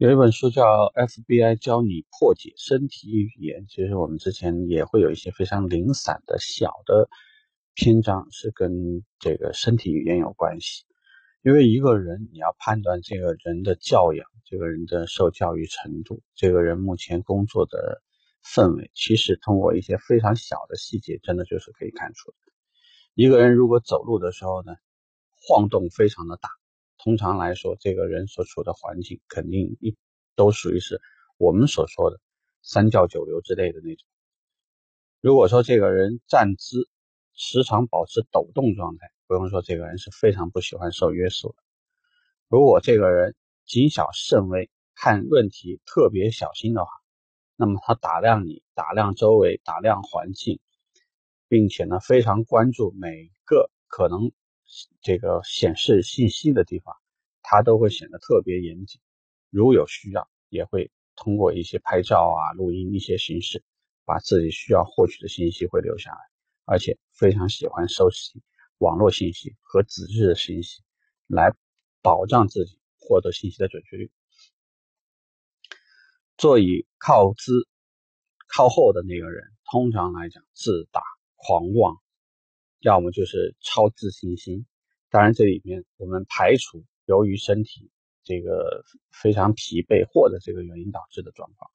有一本书叫《FBI 教你破解身体语言》，其实我们之前也会有一些非常零散的小的篇章是跟这个身体语言有关系。因为一个人你要判断这个人的教养、这个人的受教育程度、这个人目前工作的氛围，其实通过一些非常小的细节，真的就是可以看出的。一个人如果走路的时候呢，晃动非常的大。通常来说，这个人所处的环境肯定一都属于是我们所说的三教九流之类的那种。如果说这个人站姿时常保持抖动状态，不用说，这个人是非常不喜欢受约束的。如果这个人谨小慎微，看问题特别小心的话，那么他打量你、打量周围、打量环境，并且呢非常关注每个可能。这个显示信息的地方，它都会显得特别严谨。如有需要，也会通过一些拍照啊、录音一些形式，把自己需要获取的信息会留下来。而且非常喜欢收集网络信息和纸质的信息，来保障自己获得信息的准确率。座椅靠姿靠后的那个人，通常来讲自大狂妄。要么就是超自信心，当然这里面我们排除由于身体这个非常疲惫或者这个原因导致的状况。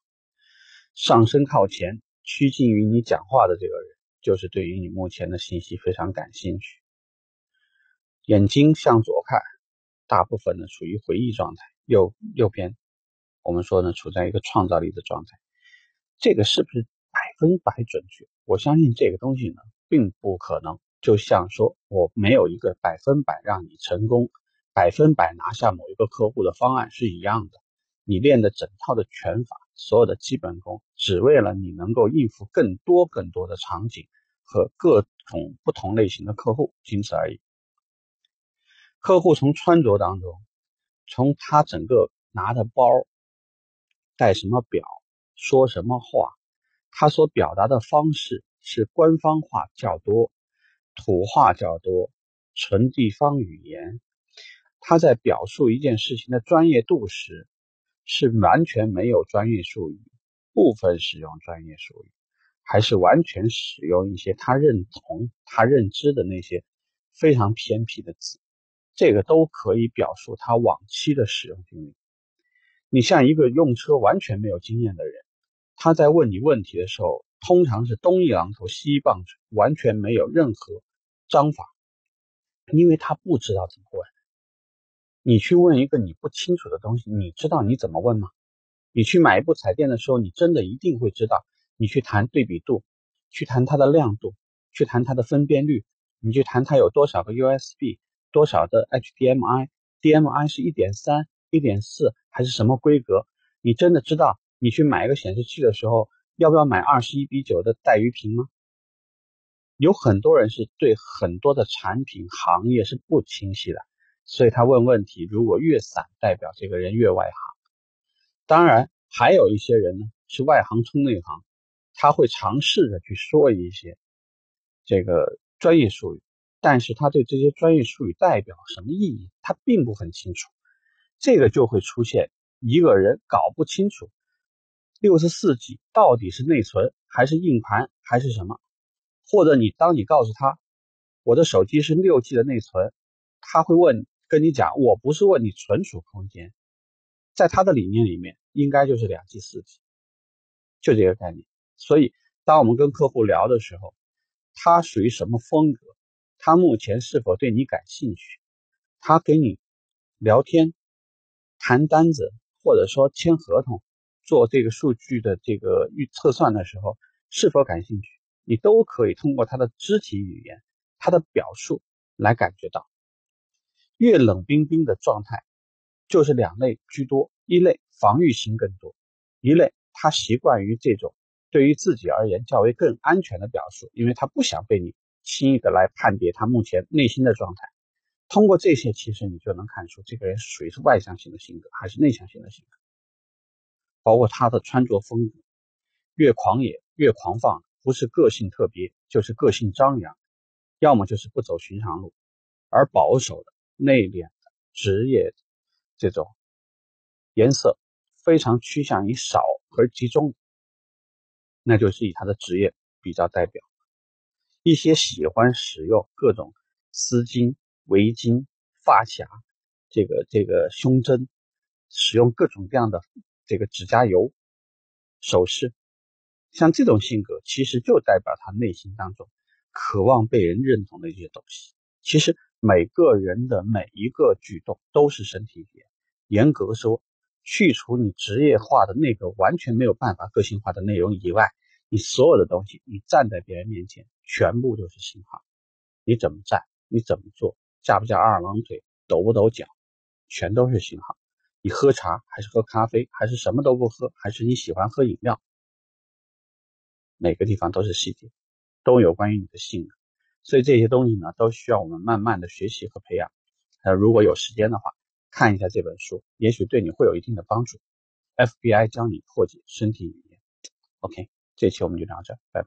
上身靠前，趋近于你讲话的这个人，就是对于你目前的信息非常感兴趣。眼睛向左看，大部分呢处于回忆状态，右右边我们说呢处在一个创造力的状态。这个是不是百分百准确？我相信这个东西呢并不可能。就像说，我没有一个百分百让你成功、百分百拿下某一个客户的方案是一样的。你练的整套的拳法，所有的基本功，只为了你能够应付更多更多的场景和各种不同类型的客户，仅此而已。客户从穿着当中，从他整个拿的包、带什么表、说什么话，他所表达的方式是官方化较多。土话较多，纯地方语言。他在表述一件事情的专业度时，是完全没有专业术语，部分使用专业术语，还是完全使用一些他认同、他认知的那些非常偏僻的词，这个都可以表述他往期的使用经历。你像一个用车完全没有经验的人，他在问你问题的时候，通常是东一榔头西一棒槌，完全没有任何。章法，因为他不知道怎么问。你去问一个你不清楚的东西，你知道你怎么问吗？你去买一部彩电的时候，你真的一定会知道。你去谈对比度，去谈它的亮度，去谈它的分辨率，你去谈它有多少个 USB，多少的 HDMI，DMI 是一点三、一点四还是什么规格？你真的知道？你去买一个显示器的时候，要不要买二十一比九的带鱼屏吗？有很多人是对很多的产品行业是不清晰的，所以他问问题如果越散，代表这个人越外行。当然，还有一些人呢是外行冲内行，他会尝试着去说一些这个专业术语，但是他对这些专业术语代表什么意义，他并不很清楚。这个就会出现一个人搞不清楚六十四 G 到底是内存还是硬盘还是什么。或者你当你告诉他我的手机是六 G 的内存，他会问跟你讲，我不是问你存储空间，在他的理念里面应该就是两 G 四 G，就这个概念。所以当我们跟客户聊的时候，他属于什么风格？他目前是否对你感兴趣？他跟你聊天、谈单子，或者说签合同、做这个数据的这个预测算的时候，是否感兴趣？你都可以通过他的肢体语言、他的表述来感觉到。越冷冰冰的状态，就是两类居多：一类防御心更多，一类他习惯于这种对于自己而言较为更安全的表述，因为他不想被你轻易的来判别他目前内心的状态。通过这些，其实你就能看出这个人属于是外向型的性格还是内向型的性格，包括他的穿着风格，越狂野越狂放。不是个性特别，就是个性张扬，要么就是不走寻常路，而保守的、内敛的、职业这种颜色非常趋向于少而集中，那就是以他的职业比较代表。一些喜欢使用各种丝巾、围巾、发卡、这个这个胸针，使用各种各样的这个指甲油、首饰，像这种性格，其实就代表他内心当中渴望被人认同的一些东西。其实每个人的每一个举动都是身体语言。严格说，去除你职业化的那个完全没有办法个性化的内容以外，你所有的东西，你站在别人面前，全部都是信号。你怎么站，你怎么做，架不架二郎腿，抖不抖脚，全都是信号。你喝茶还是喝咖啡，还是什么都不喝，还是你喜欢喝饮料，每个地方都是细节，都有关于你的性格。所以这些东西呢，都需要我们慢慢的学习和培养。呃，如果有时间的话。看一下这本书，也许对你会有一定的帮助。FBI 教你破解身体语言。OK，这期我们就聊这，拜拜。